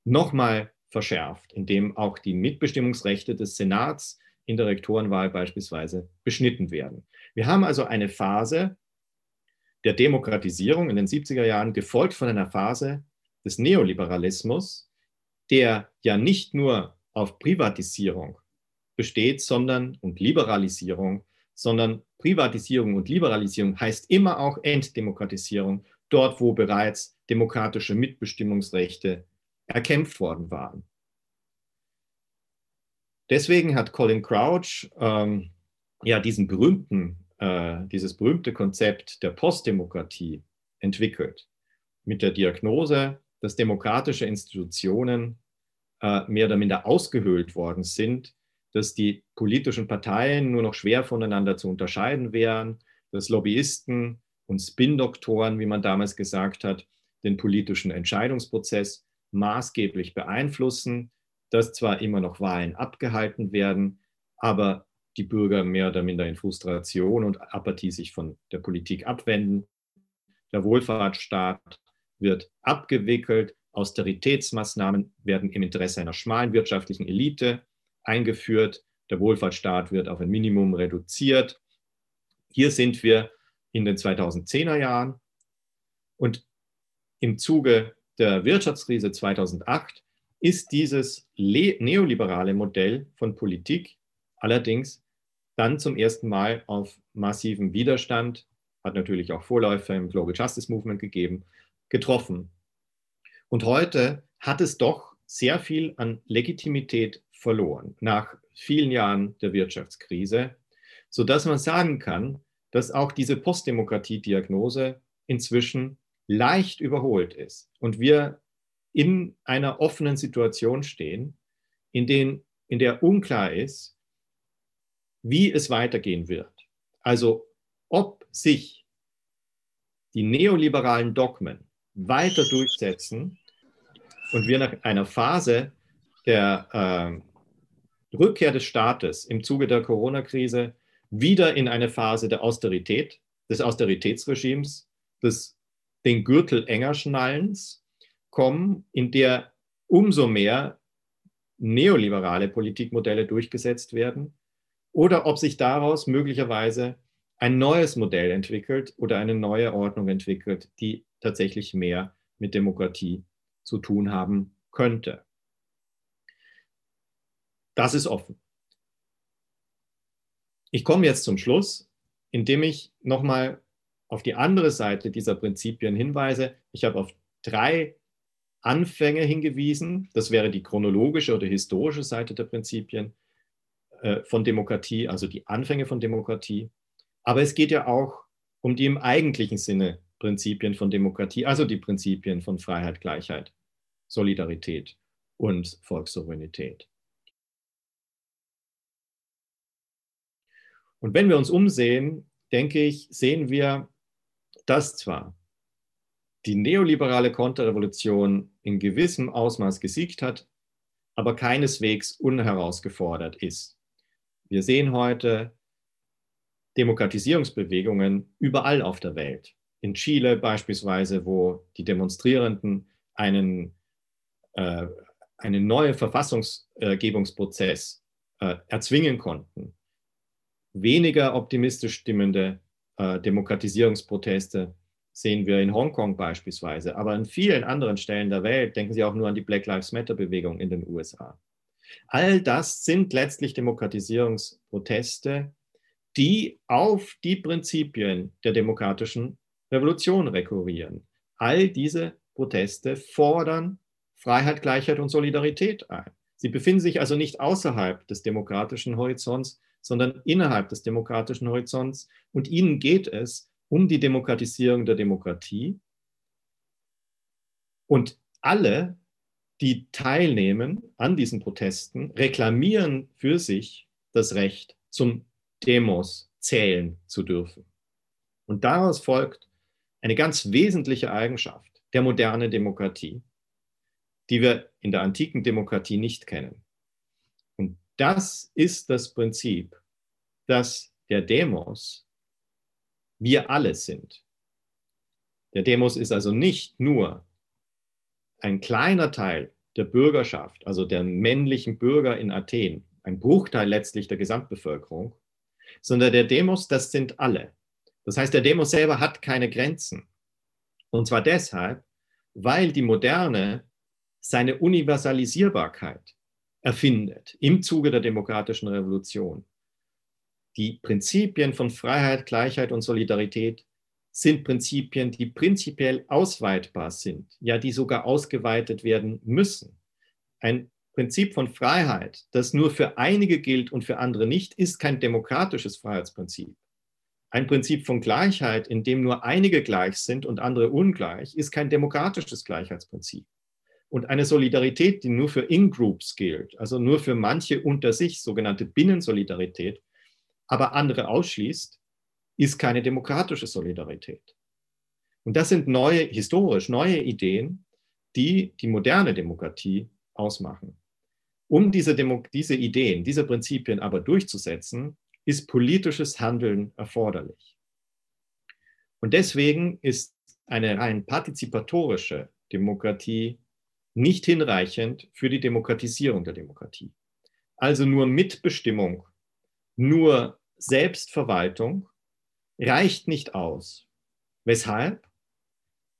nochmal verschärft, indem auch die Mitbestimmungsrechte des Senats in der Rektorenwahl beispielsweise beschnitten werden. Wir haben also eine Phase der Demokratisierung in den 70er Jahren, gefolgt von einer Phase des Neoliberalismus, der ja nicht nur auf Privatisierung besteht, sondern und Liberalisierung, sondern Privatisierung und Liberalisierung heißt immer auch Entdemokratisierung, dort wo bereits demokratische Mitbestimmungsrechte erkämpft worden waren. Deswegen hat Colin Crouch ähm, ja diesen berühmten, äh, dieses berühmte Konzept der Postdemokratie entwickelt mit der Diagnose, dass demokratische Institutionen äh, mehr oder minder ausgehöhlt worden sind, dass die politischen Parteien nur noch schwer voneinander zu unterscheiden wären, dass Lobbyisten und Spin-Doktoren, wie man damals gesagt hat, den politischen Entscheidungsprozess maßgeblich beeinflussen, dass zwar immer noch Wahlen abgehalten werden, aber die Bürger mehr oder minder in Frustration und Apathie sich von der Politik abwenden. Der Wohlfahrtsstaat wird abgewickelt, Austeritätsmaßnahmen werden im Interesse einer schmalen wirtschaftlichen Elite eingeführt, der Wohlfahrtsstaat wird auf ein Minimum reduziert. Hier sind wir in den 2010er Jahren und im Zuge der Wirtschaftskrise 2008 ist dieses neoliberale Modell von Politik allerdings dann zum ersten Mal auf massiven Widerstand, hat natürlich auch Vorläufer im Global Justice Movement gegeben, getroffen. Und heute hat es doch sehr viel an Legitimität verloren nach vielen Jahren der Wirtschaftskrise, sodass man sagen kann, dass auch diese Postdemokratie-Diagnose inzwischen leicht überholt ist und wir in einer offenen Situation stehen, in, den, in der unklar ist, wie es weitergehen wird. Also ob sich die neoliberalen Dogmen weiter durchsetzen und wir nach einer Phase der äh, Rückkehr des Staates im Zuge der Corona-Krise wieder in eine Phase der Austerität, des Austeritätsregimes, des den Gürtel enger schnallens kommen, in der umso mehr neoliberale Politikmodelle durchgesetzt werden, oder ob sich daraus möglicherweise ein neues Modell entwickelt oder eine neue Ordnung entwickelt, die tatsächlich mehr mit Demokratie zu tun haben könnte. Das ist offen. Ich komme jetzt zum Schluss, indem ich nochmal auf die andere Seite dieser Prinzipien hinweise. Ich habe auf drei Anfänge hingewiesen. Das wäre die chronologische oder historische Seite der Prinzipien äh, von Demokratie, also die Anfänge von Demokratie. Aber es geht ja auch um die im eigentlichen Sinne Prinzipien von Demokratie, also die Prinzipien von Freiheit, Gleichheit, Solidarität und Volkssouveränität. Und wenn wir uns umsehen, denke ich, sehen wir, dass zwar die neoliberale Konterrevolution in gewissem Ausmaß gesiegt hat, aber keineswegs unherausgefordert ist. Wir sehen heute Demokratisierungsbewegungen überall auf der Welt. In Chile beispielsweise, wo die Demonstrierenden einen, äh, einen neuen Verfassungsgebungsprozess äh, erzwingen konnten. Weniger optimistisch stimmende Demokratisierungsproteste sehen wir in Hongkong beispielsweise, aber an vielen anderen Stellen der Welt, denken Sie auch nur an die Black Lives Matter-Bewegung in den USA. All das sind letztlich Demokratisierungsproteste, die auf die Prinzipien der demokratischen Revolution rekurrieren. All diese Proteste fordern Freiheit, Gleichheit und Solidarität ein. Sie befinden sich also nicht außerhalb des demokratischen Horizonts, sondern innerhalb des demokratischen Horizonts. Und ihnen geht es um die Demokratisierung der Demokratie. Und alle, die teilnehmen an diesen Protesten, reklamieren für sich das Recht zum Demos zählen zu dürfen. Und daraus folgt eine ganz wesentliche Eigenschaft der modernen Demokratie, die wir in der antiken Demokratie nicht kennen. Und das ist das Prinzip, dass der Demos wir alle sind. Der Demos ist also nicht nur ein kleiner Teil der Bürgerschaft, also der männlichen Bürger in Athen, ein Bruchteil letztlich der Gesamtbevölkerung, sondern der Demos, das sind alle. Das heißt, der Demos selber hat keine Grenzen. Und zwar deshalb, weil die Moderne seine Universalisierbarkeit erfindet im Zuge der demokratischen Revolution. Die Prinzipien von Freiheit, Gleichheit und Solidarität sind Prinzipien, die prinzipiell ausweitbar sind, ja, die sogar ausgeweitet werden müssen. Ein Prinzip von Freiheit, das nur für einige gilt und für andere nicht, ist kein demokratisches Freiheitsprinzip. Ein Prinzip von Gleichheit, in dem nur einige gleich sind und andere ungleich, ist kein demokratisches Gleichheitsprinzip. Und eine Solidarität, die nur für In-Groups gilt, also nur für manche unter sich, sogenannte Binnensolidarität, aber andere ausschließt, ist keine demokratische Solidarität. Und das sind neue, historisch neue Ideen, die die moderne Demokratie ausmachen. Um diese, Demo diese Ideen, diese Prinzipien aber durchzusetzen, ist politisches Handeln erforderlich. Und deswegen ist eine rein partizipatorische Demokratie nicht hinreichend für die Demokratisierung der Demokratie. Also nur Mitbestimmung, nur Selbstverwaltung reicht nicht aus. Weshalb?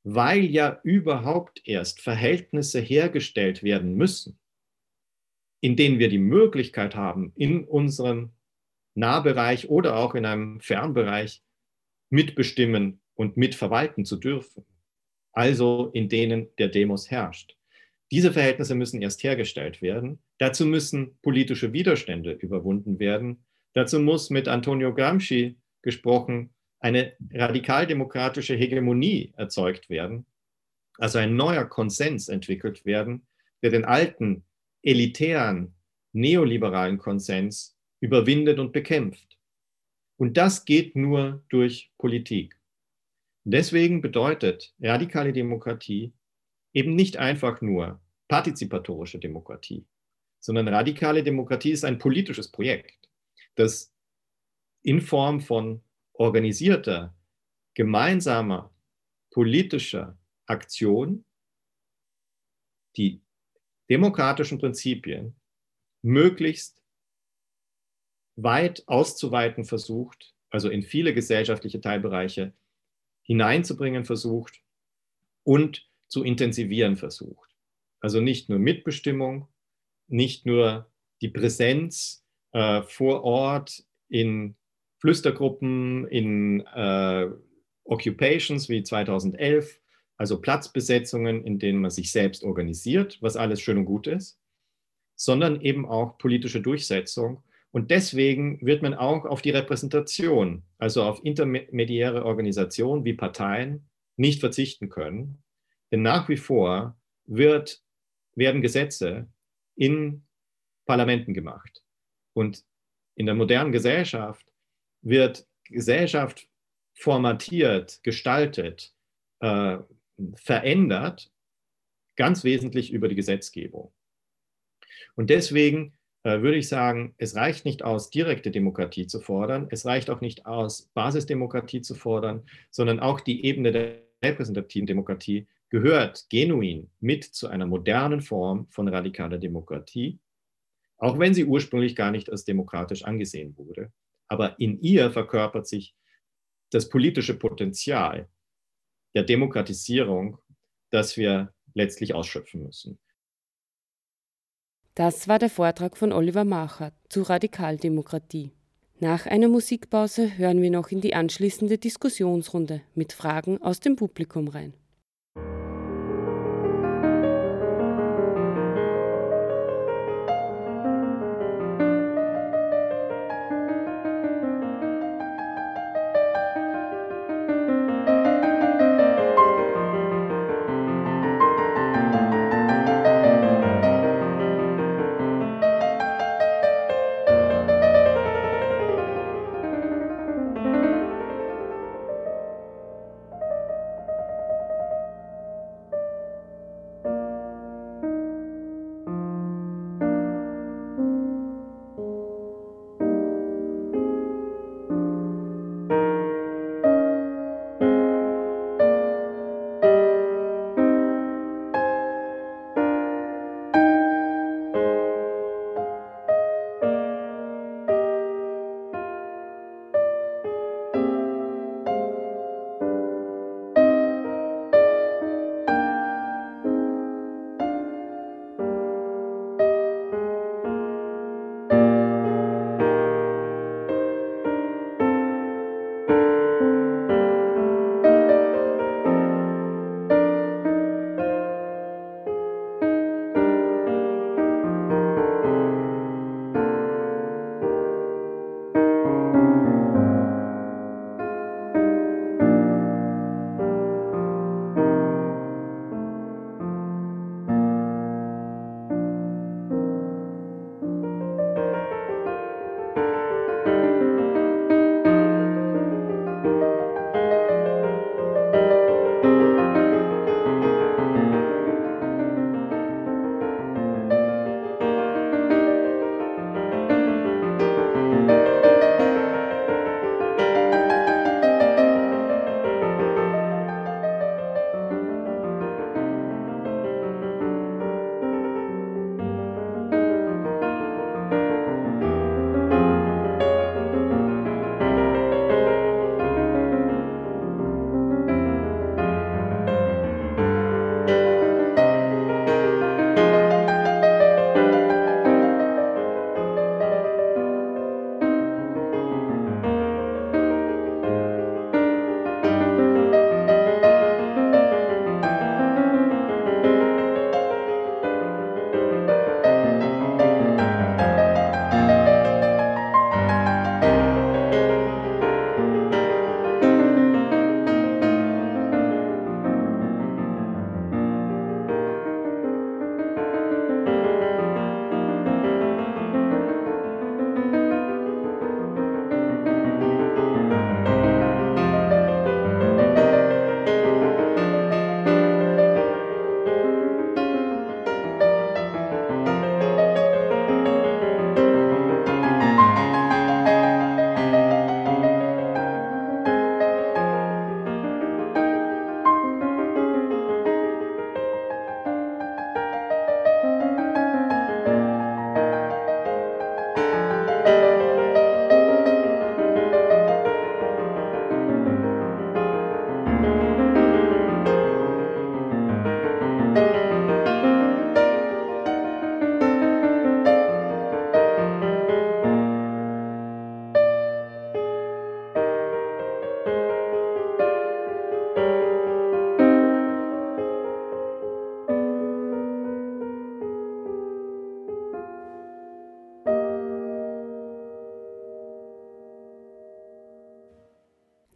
Weil ja überhaupt erst Verhältnisse hergestellt werden müssen, in denen wir die Möglichkeit haben, in unserem Nahbereich oder auch in einem Fernbereich mitbestimmen und mitverwalten zu dürfen. Also in denen der Demos herrscht. Diese Verhältnisse müssen erst hergestellt werden. Dazu müssen politische Widerstände überwunden werden. Dazu muss mit Antonio Gramsci gesprochen eine radikaldemokratische Hegemonie erzeugt werden, also ein neuer Konsens entwickelt werden, der den alten, elitären, neoliberalen Konsens überwindet und bekämpft. Und das geht nur durch Politik. Deswegen bedeutet radikale Demokratie eben nicht einfach nur partizipatorische Demokratie, sondern radikale Demokratie ist ein politisches Projekt, das in Form von organisierter, gemeinsamer politischer Aktion die demokratischen Prinzipien möglichst weit auszuweiten versucht, also in viele gesellschaftliche Teilbereiche hineinzubringen versucht und zu intensivieren versucht. Also nicht nur Mitbestimmung, nicht nur die Präsenz äh, vor Ort in Flüstergruppen, in äh, Occupations wie 2011, also Platzbesetzungen, in denen man sich selbst organisiert, was alles schön und gut ist, sondern eben auch politische Durchsetzung. Und deswegen wird man auch auf die Repräsentation, also auf intermediäre Organisationen wie Parteien, nicht verzichten können, denn nach wie vor wird, werden Gesetze in Parlamenten gemacht. Und in der modernen Gesellschaft wird Gesellschaft formatiert, gestaltet, äh, verändert, ganz wesentlich über die Gesetzgebung. Und deswegen äh, würde ich sagen, es reicht nicht aus, direkte Demokratie zu fordern, es reicht auch nicht aus, Basisdemokratie zu fordern, sondern auch die Ebene der repräsentativen Demokratie gehört genuin mit zu einer modernen Form von radikaler Demokratie, auch wenn sie ursprünglich gar nicht als demokratisch angesehen wurde. Aber in ihr verkörpert sich das politische Potenzial der Demokratisierung, das wir letztlich ausschöpfen müssen. Das war der Vortrag von Oliver Macher zu Radikaldemokratie. Nach einer Musikpause hören wir noch in die anschließende Diskussionsrunde mit Fragen aus dem Publikum rein.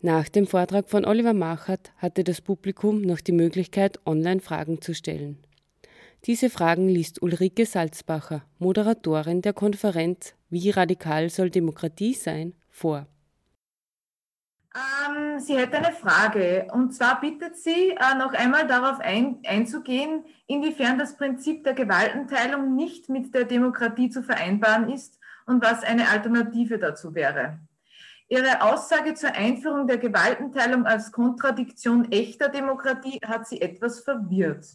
Nach dem Vortrag von Oliver Machert hatte das Publikum noch die Möglichkeit, online Fragen zu stellen. Diese Fragen liest Ulrike Salzbacher, Moderatorin der Konferenz Wie radikal soll Demokratie sein, vor. Ähm, sie hätte eine Frage und zwar bittet sie, äh, noch einmal darauf ein, einzugehen, inwiefern das Prinzip der Gewaltenteilung nicht mit der Demokratie zu vereinbaren ist und was eine Alternative dazu wäre. Ihre Aussage zur Einführung der Gewaltenteilung als Kontradiktion echter Demokratie hat sie etwas verwirrt.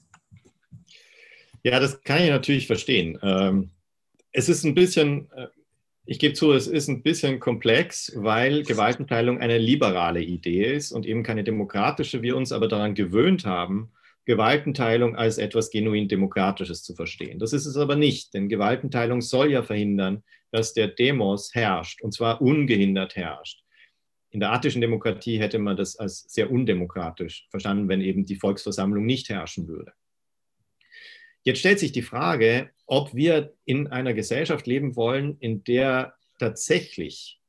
Ja, das kann ich natürlich verstehen. Ähm, es ist ein bisschen, äh, ich gebe zu, es ist ein bisschen komplex, weil Gewaltenteilung eine liberale Idee ist und eben keine demokratische. Wir uns aber daran gewöhnt haben, Gewaltenteilung als etwas genuin Demokratisches zu verstehen. Das ist es aber nicht, denn Gewaltenteilung soll ja verhindern, dass der Demos herrscht, und zwar ungehindert herrscht. In der attischen Demokratie hätte man das als sehr undemokratisch verstanden, wenn eben die Volksversammlung nicht herrschen würde. Jetzt stellt sich die Frage, ob wir in einer Gesellschaft leben wollen, in der tatsächlich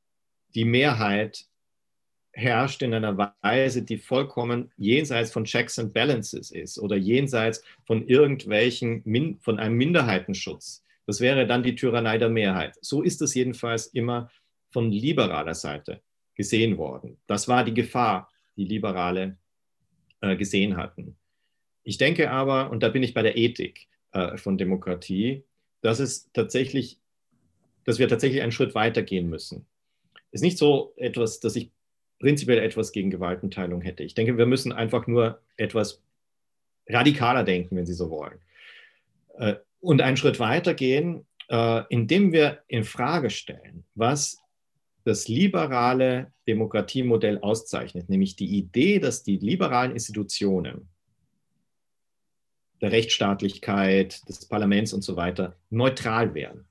die Mehrheit herrscht in einer Weise, die vollkommen jenseits von Checks and Balances ist oder jenseits von irgendwelchen, von einem Minderheitenschutz. Das wäre dann die Tyrannei der Mehrheit. So ist es jedenfalls immer von liberaler Seite gesehen worden. Das war die Gefahr, die Liberale äh, gesehen hatten. Ich denke aber, und da bin ich bei der Ethik äh, von Demokratie, dass es tatsächlich, dass wir tatsächlich einen Schritt weiter gehen müssen. Es ist nicht so etwas, dass ich prinzipiell etwas gegen Gewaltenteilung hätte. Ich denke, wir müssen einfach nur etwas radikaler denken, wenn Sie so wollen. Äh, und einen Schritt weiter gehen, äh, indem wir in Frage stellen, was das liberale Demokratiemodell auszeichnet, nämlich die Idee, dass die liberalen Institutionen der Rechtsstaatlichkeit, des Parlaments und so weiter neutral wären.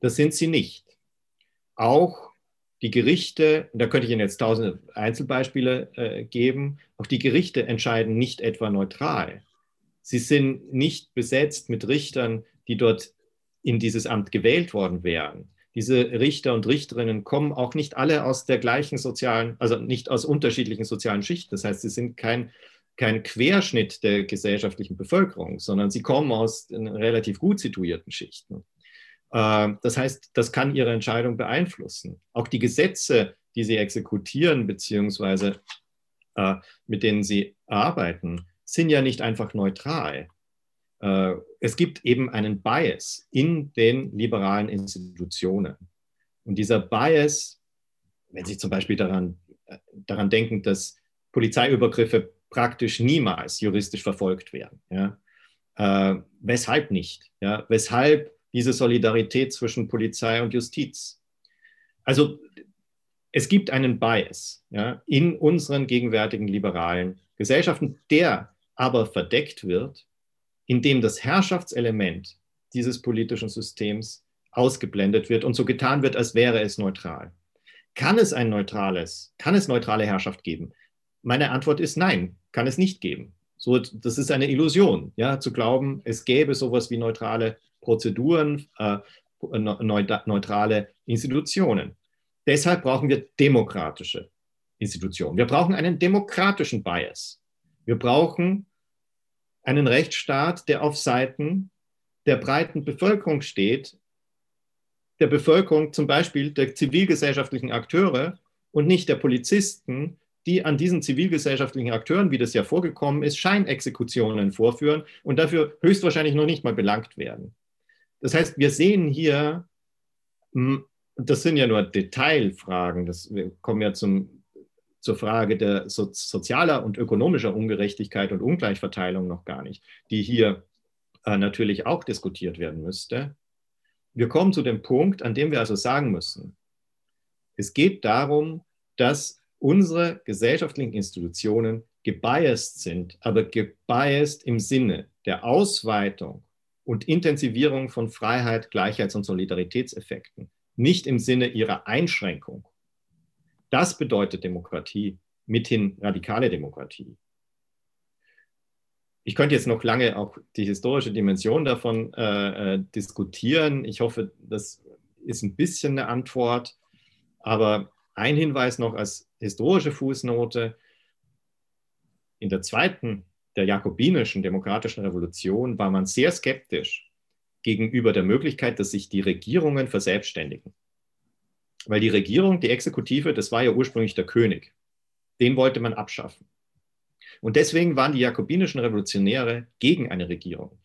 Das sind sie nicht. Auch die Gerichte, da könnte ich Ihnen jetzt tausende Einzelbeispiele äh, geben, auch die Gerichte entscheiden nicht etwa neutral. Sie sind nicht besetzt mit Richtern, die dort in dieses Amt gewählt worden wären. Diese Richter und Richterinnen kommen auch nicht alle aus der gleichen sozialen, also nicht aus unterschiedlichen sozialen Schichten. Das heißt, sie sind kein, kein Querschnitt der gesellschaftlichen Bevölkerung, sondern sie kommen aus relativ gut situierten Schichten. Äh, das heißt, das kann ihre Entscheidung beeinflussen. Auch die Gesetze, die sie exekutieren, beziehungsweise äh, mit denen sie arbeiten, sind ja nicht einfach neutral. Äh, es gibt eben einen Bias in den liberalen Institutionen. Und dieser Bias, wenn Sie zum Beispiel daran, daran denken, dass Polizeiübergriffe praktisch niemals juristisch verfolgt werden. Ja? Äh, weshalb nicht? Ja? Weshalb diese Solidarität zwischen Polizei und Justiz. Also es gibt einen Bias ja, in unseren gegenwärtigen liberalen Gesellschaften, der aber verdeckt wird, indem das Herrschaftselement dieses politischen Systems ausgeblendet wird und so getan wird, als wäre es neutral. Kann es ein neutrales, kann es neutrale Herrschaft geben? Meine Antwort ist nein, kann es nicht geben. So, das ist eine Illusion, ja, zu glauben, es gäbe sowas wie neutrale Prozeduren, äh, neutrale Institutionen. Deshalb brauchen wir demokratische Institutionen. Wir brauchen einen demokratischen Bias. Wir brauchen einen Rechtsstaat, der auf Seiten der breiten Bevölkerung steht, der Bevölkerung zum Beispiel der zivilgesellschaftlichen Akteure und nicht der Polizisten, die an diesen zivilgesellschaftlichen Akteuren, wie das ja vorgekommen ist, Scheinexekutionen vorführen und dafür höchstwahrscheinlich noch nicht mal belangt werden. Das heißt, wir sehen hier, hm, das sind ja nur Detailfragen, das, wir kommen ja zum, zur Frage der so, sozialer und ökonomischer Ungerechtigkeit und Ungleichverteilung noch gar nicht, die hier äh, natürlich auch diskutiert werden müsste. Wir kommen zu dem Punkt, an dem wir also sagen müssen, es geht darum, dass unsere gesellschaftlichen Institutionen gebiased sind, aber gebiased im Sinne der Ausweitung und Intensivierung von Freiheit, Gleichheits- und Solidaritätseffekten, nicht im Sinne ihrer Einschränkung. Das bedeutet Demokratie, mithin radikale Demokratie. Ich könnte jetzt noch lange auch die historische Dimension davon äh, äh diskutieren. Ich hoffe, das ist ein bisschen eine Antwort. Aber ein Hinweis noch als historische Fußnote. In der zweiten, der jakobinischen demokratischen Revolution, war man sehr skeptisch gegenüber der Möglichkeit, dass sich die Regierungen verselbstständigen. Weil die Regierung, die Exekutive, das war ja ursprünglich der König. Den wollte man abschaffen. Und deswegen waren die jakobinischen Revolutionäre gegen eine Regierung.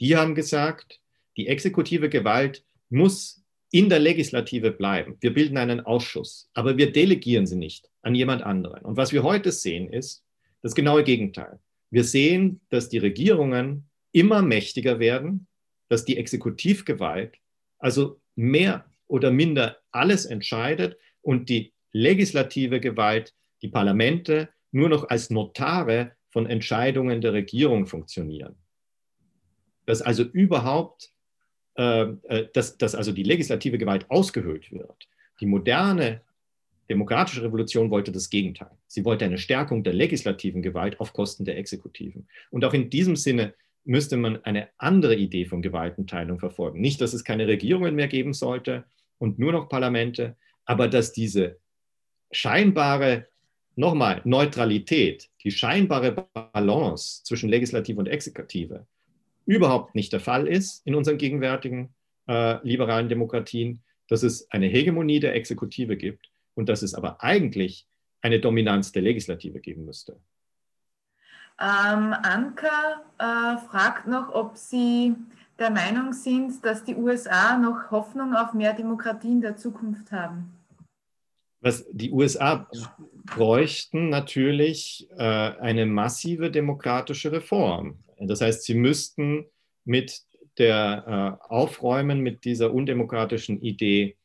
Die haben gesagt, die exekutive Gewalt muss in der Legislative bleiben. Wir bilden einen Ausschuss, aber wir delegieren sie nicht an jemand anderen. Und was wir heute sehen, ist das genaue Gegenteil. Wir sehen, dass die Regierungen immer mächtiger werden, dass die Exekutivgewalt also mehr oder minder alles entscheidet und die legislative Gewalt, die Parlamente, nur noch als Notare von Entscheidungen der Regierung funktionieren. Dass also überhaupt, dass, dass also die legislative Gewalt ausgehöhlt wird. Die moderne demokratische Revolution wollte das Gegenteil. Sie wollte eine Stärkung der legislativen Gewalt auf Kosten der Exekutiven. Und auch in diesem Sinne müsste man eine andere Idee von Gewaltenteilung verfolgen. Nicht, dass es keine Regierungen mehr geben sollte und nur noch Parlamente, aber dass diese scheinbare, nochmal, Neutralität, die scheinbare Balance zwischen Legislative und Exekutive überhaupt nicht der Fall ist in unseren gegenwärtigen äh, liberalen Demokratien, dass es eine Hegemonie der Exekutive gibt und dass es aber eigentlich eine Dominanz der Legislative geben müsste. Ähm, Anka äh, fragt noch, ob Sie der Meinung sind, dass die USA noch Hoffnung auf mehr Demokratie in der Zukunft haben. Was die USA bräuchten natürlich äh, eine massive demokratische Reform. Das heißt, sie müssten mit der äh, Aufräumen mit dieser undemokratischen Idee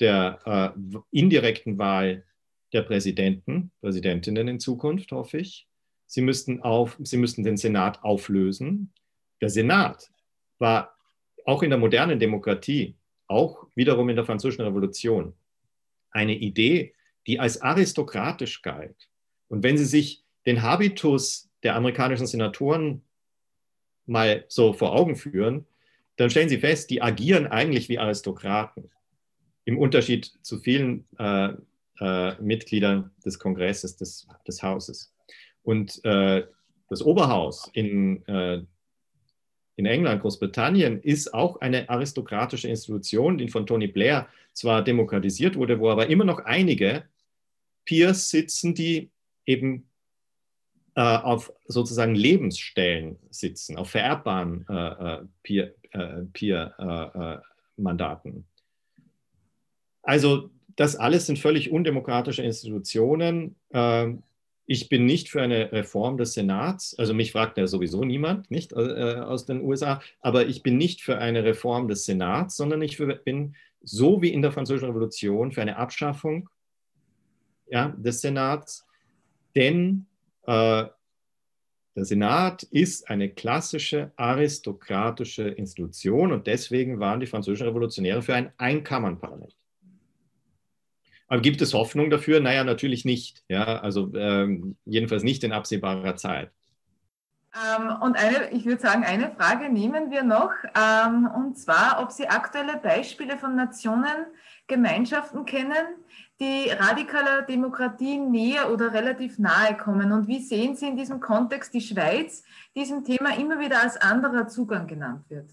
der äh, indirekten Wahl der Präsidenten, Präsidentinnen in Zukunft, hoffe ich. Sie müssten, auf, sie müssten den Senat auflösen. Der Senat war auch in der modernen Demokratie, auch wiederum in der Französischen Revolution, eine Idee, die als aristokratisch galt. Und wenn Sie sich den Habitus der amerikanischen Senatoren mal so vor Augen führen, dann stellen Sie fest, die agieren eigentlich wie Aristokraten. Im Unterschied zu vielen äh, äh, Mitgliedern des Kongresses, des, des Hauses. Und äh, das Oberhaus in, äh, in England, Großbritannien, ist auch eine aristokratische Institution, die von Tony Blair zwar demokratisiert wurde, wo aber immer noch einige Peers sitzen, die eben auf sozusagen Lebensstellen sitzen, auf vererbbaren äh, äh, Peer-Mandaten. Peer, äh, also das alles sind völlig undemokratische Institutionen. Ähm, ich bin nicht für eine Reform des Senats, also mich fragt ja sowieso niemand, nicht äh, aus den USA, aber ich bin nicht für eine Reform des Senats, sondern ich für, bin so wie in der Französischen Revolution für eine Abschaffung ja, des Senats, denn äh, der Senat ist eine klassische aristokratische Institution und deswegen waren die französischen Revolutionäre für ein Einkammernparlament. Aber gibt es Hoffnung dafür? Naja, natürlich nicht. Ja, also ähm, jedenfalls nicht in absehbarer Zeit. Ähm, und eine, ich würde sagen, eine Frage nehmen wir noch, ähm, und zwar, ob Sie aktuelle Beispiele von Nationen, Gemeinschaften kennen, die radikaler Demokratie näher oder relativ nahe kommen. Und wie sehen Sie in diesem Kontext die Schweiz, diesem Thema immer wieder als anderer Zugang genannt wird?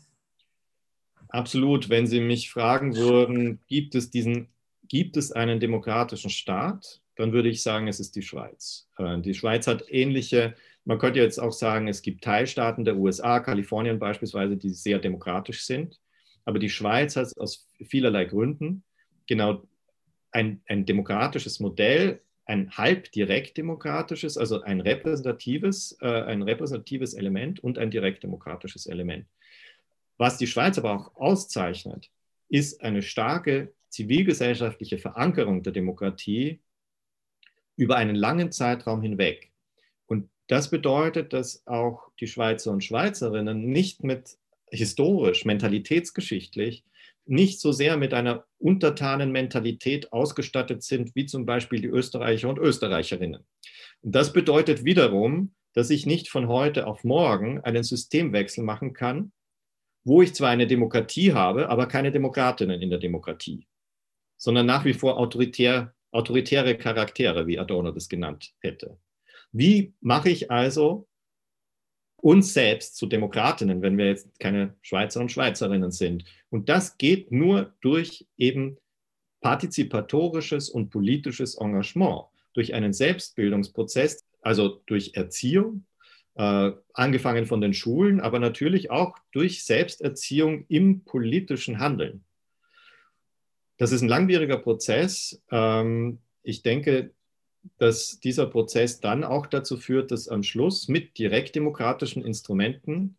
Absolut. Wenn Sie mich fragen würden, gibt es diesen gibt es einen demokratischen Staat, dann würde ich sagen, es ist die Schweiz. Äh, die Schweiz hat ähnliche, man könnte jetzt auch sagen, es gibt Teilstaaten der USA, Kalifornien beispielsweise, die sehr demokratisch sind. Aber die Schweiz hat aus vielerlei Gründen genau ein, ein demokratisches Modell, ein halb direkt demokratisches, also ein repräsentatives, äh, ein repräsentatives Element und ein direkt demokratisches Element. Was die Schweiz aber auch auszeichnet, ist eine starke zivilgesellschaftliche Verankerung der Demokratie über einen langen Zeitraum hinweg. Das bedeutet, dass auch die Schweizer und Schweizerinnen nicht mit historisch, mentalitätsgeschichtlich, nicht so sehr mit einer untertanen Mentalität ausgestattet sind, wie zum Beispiel die Österreicher und Österreicherinnen. Und das bedeutet wiederum, dass ich nicht von heute auf morgen einen Systemwechsel machen kann, wo ich zwar eine Demokratie habe, aber keine Demokratinnen in der Demokratie sondern nach wie vor autoritär autoritäre Charaktere, wie Adorno das genannt hätte. Wie mache ich also uns selbst zu Demokratinnen, wenn wir jetzt keine Schweizer und Schweizerinnen sind? Und das geht nur durch eben partizipatorisches und politisches Engagement, durch einen Selbstbildungsprozess, also durch Erziehung, äh, angefangen von den Schulen, aber natürlich auch durch Selbsterziehung im politischen Handeln. Das ist ein langwieriger Prozess. Ähm, ich denke, dass dieser Prozess dann auch dazu führt, dass am Schluss mit direktdemokratischen Instrumenten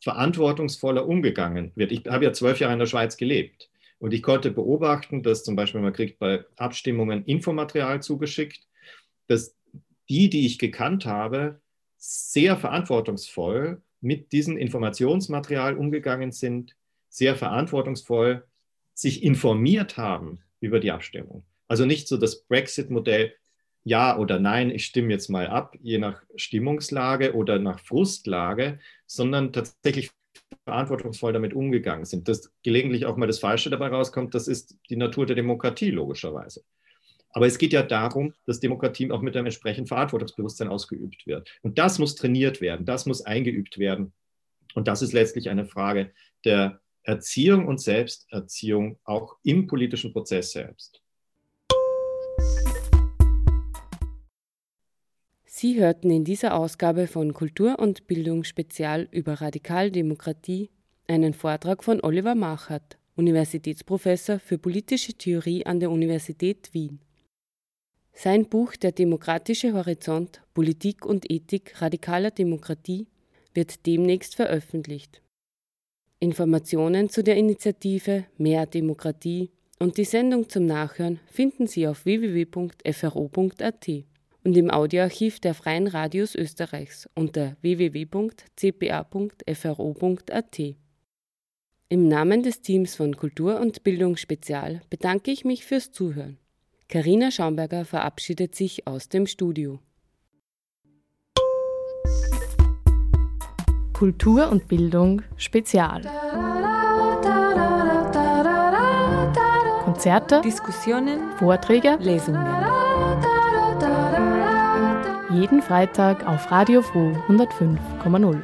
verantwortungsvoller umgegangen wird. Ich habe ja zwölf Jahre in der Schweiz gelebt und ich konnte beobachten, dass zum Beispiel man kriegt bei Abstimmungen Infomaterial zugeschickt, dass die, die ich gekannt habe, sehr verantwortungsvoll mit diesem Informationsmaterial umgegangen sind, sehr verantwortungsvoll sich informiert haben über die Abstimmung. Also nicht so das Brexit-Modell, ja oder nein, ich stimme jetzt mal ab, je nach Stimmungslage oder nach Frustlage, sondern tatsächlich verantwortungsvoll damit umgegangen sind. Dass gelegentlich auch mal das Falsche dabei rauskommt, das ist die Natur der Demokratie logischerweise. Aber es geht ja darum, dass Demokratie auch mit einem entsprechenden Verantwortungsbewusstsein ausgeübt wird. Und das muss trainiert werden, das muss eingeübt werden. Und das ist letztlich eine Frage der Erziehung und Selbsterziehung auch im politischen Prozess selbst. Sie hörten in dieser Ausgabe von Kultur und Bildung Spezial über Radikaldemokratie einen Vortrag von Oliver Machert, Universitätsprofessor für politische Theorie an der Universität Wien. Sein Buch Der demokratische Horizont Politik und Ethik radikaler Demokratie wird demnächst veröffentlicht. Informationen zu der Initiative Mehr Demokratie und die Sendung zum Nachhören finden Sie auf www.fro.at und im Audioarchiv der Freien Radios Österreichs unter www.cpa.fro.at. Im Namen des Teams von Kultur und Bildung Spezial bedanke ich mich fürs Zuhören. Karina Schaumberger verabschiedet sich aus dem Studio. Kultur und Bildung Spezial. Konzerte, Diskussionen, Vorträge, Lesungen. Jeden Freitag auf Radio Froh 105,0.